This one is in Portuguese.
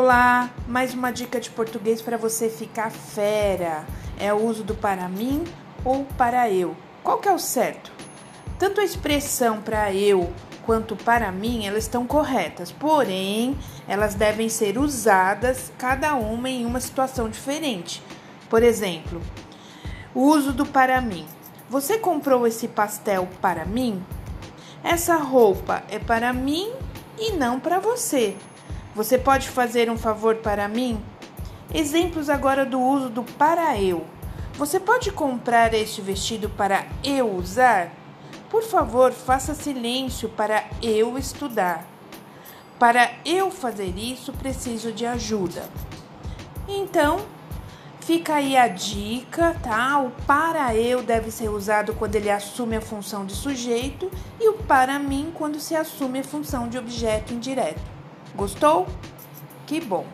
Olá, mais uma dica de português para você ficar fera. É o uso do para mim ou para eu. Qual que é o certo? Tanto a expressão para eu quanto para mim, elas estão corretas, porém, elas devem ser usadas cada uma em uma situação diferente. Por exemplo, o uso do para mim. Você comprou esse pastel para mim? Essa roupa é para mim e não para você. Você pode fazer um favor para mim? Exemplos agora do uso do para eu. Você pode comprar este vestido para eu usar? Por favor, faça silêncio para eu estudar. Para eu fazer isso, preciso de ajuda. Então, fica aí a dica, tá? O para eu deve ser usado quando ele assume a função de sujeito e o para mim quando se assume a função de objeto indireto. Gostou? Que bom!